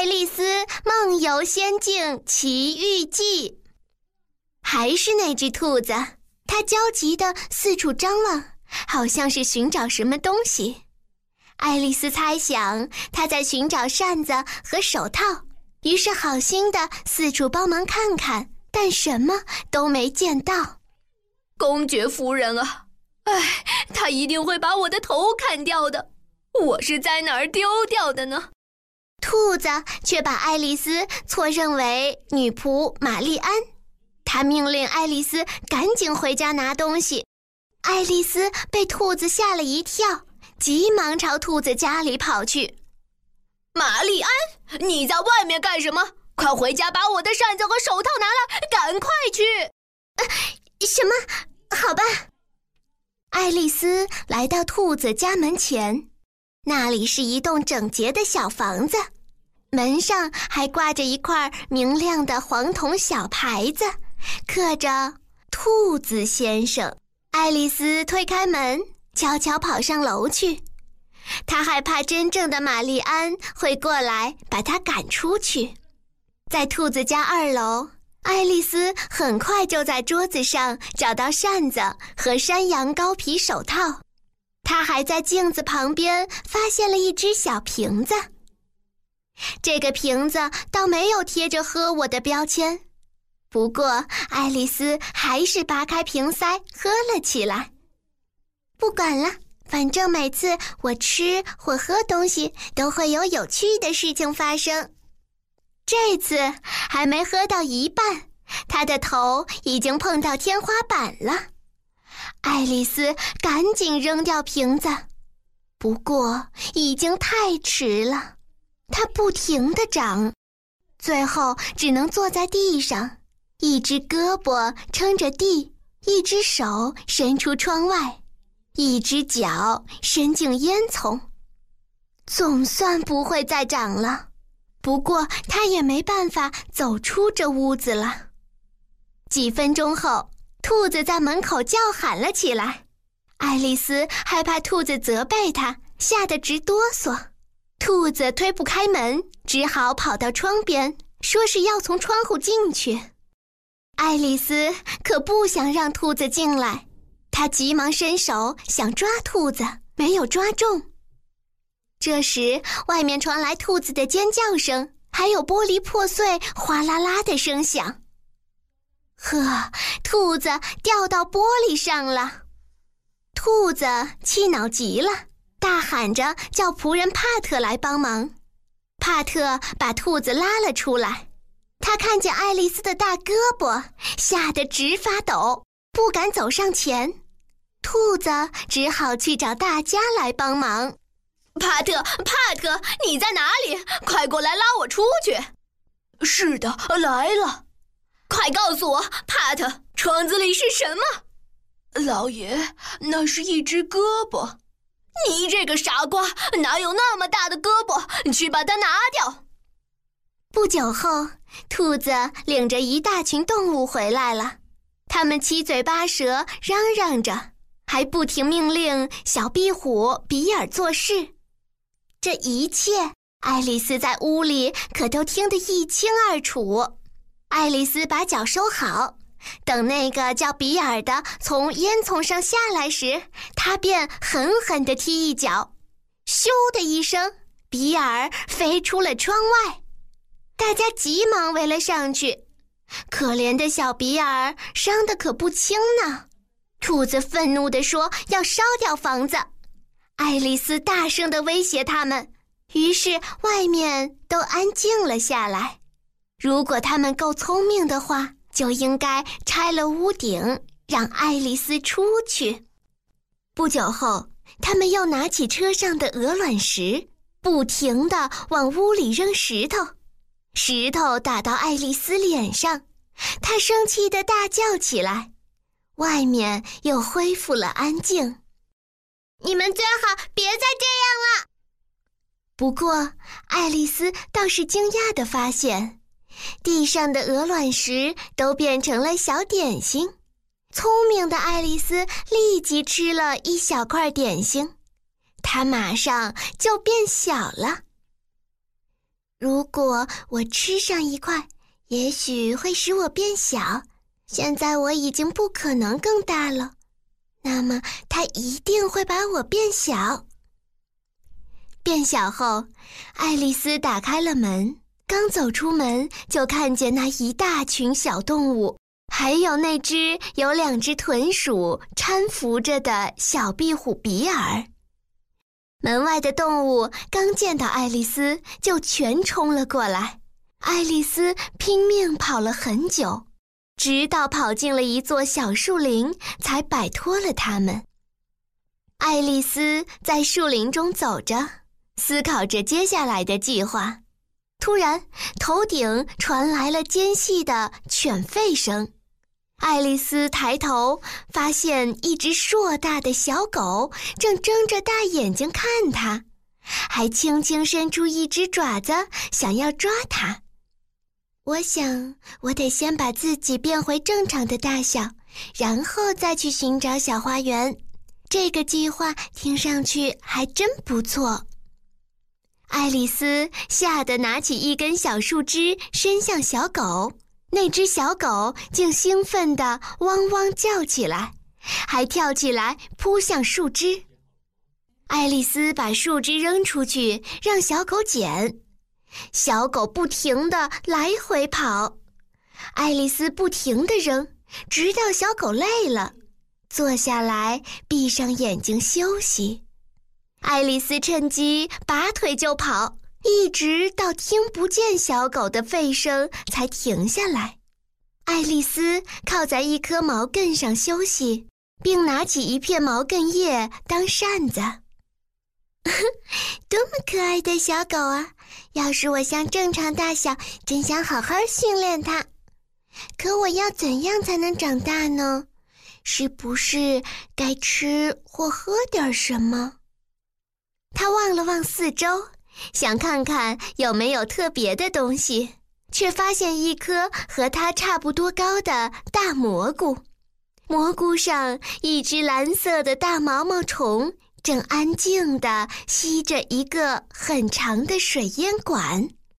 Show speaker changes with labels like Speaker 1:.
Speaker 1: 爱丽丝梦游仙境奇遇记》。还是那只兔子，它焦急地四处张望，好像是寻找什么东西。爱丽丝猜想它在寻找扇子和手套，于是好心的四处帮忙看看，但什么都没见到。
Speaker 2: 公爵夫人啊，哎，他一定会把我的头砍掉的。我是在哪儿丢掉的呢？
Speaker 1: 兔子却把爱丽丝错认为女仆玛丽安，他命令爱丽丝赶紧回家拿东西。爱丽丝被兔子吓了一跳，急忙朝兔子家里跑去。
Speaker 2: 玛丽安，你在外面干什么？快回家把我的扇子和手套拿来，赶快去！
Speaker 1: 呃，什么？好吧。爱丽丝来到兔子家门前。那里是一栋整洁的小房子，门上还挂着一块明亮的黄铜小牌子，刻着“兔子先生”。爱丽丝推开门，悄悄跑上楼去。她害怕真正的玛丽安会过来把她赶出去。在兔子家二楼，爱丽丝很快就在桌子上找到扇子和山羊羔皮手套。他还在镜子旁边发现了一只小瓶子。这个瓶子倒没有贴着“喝我的”标签，不过爱丽丝还是拔开瓶塞喝了起来。不管了，反正每次我吃或喝东西都会有有趣的事情发生。这次还没喝到一半，他的头已经碰到天花板了。爱丽丝赶紧扔掉瓶子，不过已经太迟了。它不停地长，最后只能坐在地上，一只胳膊撑着地，一只手伸出窗外，一只脚伸进烟囱。总算不会再长了，不过它也没办法走出这屋子了。几分钟后。兔子在门口叫喊了起来，爱丽丝害怕兔子责备她，吓得直哆嗦。兔子推不开门，只好跑到窗边，说是要从窗户进去。爱丽丝可不想让兔子进来，她急忙伸手想抓兔子，没有抓中。这时，外面传来兔子的尖叫声，还有玻璃破碎哗啦啦的声响。呵，兔子掉到玻璃上了，兔子气恼极了，大喊着叫仆人帕特来帮忙。帕特把兔子拉了出来，他看见爱丽丝的大胳膊，吓得直发抖，不敢走上前。兔子只好去找大家来帮忙。
Speaker 2: 帕特，帕特，你在哪里？快过来拉我出去！
Speaker 3: 是的，来了。
Speaker 2: 快告诉我，帕特，窗子里是什么？
Speaker 3: 老爷，那是一只胳膊。
Speaker 2: 你这个傻瓜，哪有那么大的胳膊？去把它拿掉。
Speaker 1: 不久后，兔子领着一大群动物回来了，他们七嘴八舌嚷嚷着，还不停命令小壁虎比尔做事。这一切，爱丽丝在屋里可都听得一清二楚。爱丽丝把脚收好，等那个叫比尔的从烟囱上下来时，她便狠狠地踢一脚，咻的一声，比尔飞出了窗外。大家急忙围了上去，可怜的小比尔伤得可不轻呢。兔子愤怒地说：“要烧掉房子。”爱丽丝大声地威胁他们，于是外面都安静了下来。如果他们够聪明的话，就应该拆了屋顶，让爱丽丝出去。不久后，他们又拿起车上的鹅卵石，不停地往屋里扔石头。石头打到爱丽丝脸上，她生气地大叫起来。外面又恢复了安静。
Speaker 4: 你们最好别再这样了。
Speaker 1: 不过，爱丽丝倒是惊讶地发现。地上的鹅卵石都变成了小点心，聪明的爱丽丝立即吃了一小块点心，她马上就变小了。如果我吃上一块，也许会使我变小。现在我已经不可能更大了，那么它一定会把我变小。变小后，爱丽丝打开了门，刚走出门就看见那一大群小动物，还有那只有两只豚鼠搀扶着的小壁虎比尔。门外的动物刚见到爱丽丝，就全冲了过来。爱丽丝拼命跑了很久，直到跑进了一座小树林，才摆脱了它们。爱丽丝在树林中走着，思考着接下来的计划。突然，头顶传来了尖细的犬吠声。爱丽丝抬头，发现一只硕大的小狗正睁着大眼睛看她，还轻轻伸出一只爪子，想要抓它。我想，我得先把自己变回正常的大小，然后再去寻找小花园。这个计划听上去还真不错。爱丽丝吓得拿起一根小树枝，伸向小狗。那只小狗竟兴奋地汪汪叫起来，还跳起来扑向树枝。爱丽丝把树枝扔出去，让小狗捡。小狗不停地来回跑，爱丽丝不停地扔，直到小狗累了，坐下来闭上眼睛休息。爱丽丝趁机拔腿就跑。一直到听不见小狗的吠声才停下来。爱丽丝靠在一棵毛茛上休息，并拿起一片毛茛叶当扇子。多么可爱的小狗啊！要是我像正常大小，真想好好训练它。可我要怎样才能长大呢？是不是该吃或喝点什么？他望了望四周。想看看有没有特别的东西，却发现一颗和他差不多高的大蘑菇。蘑菇上一只蓝色的大毛毛虫正安静地吸着一个很长的水烟管。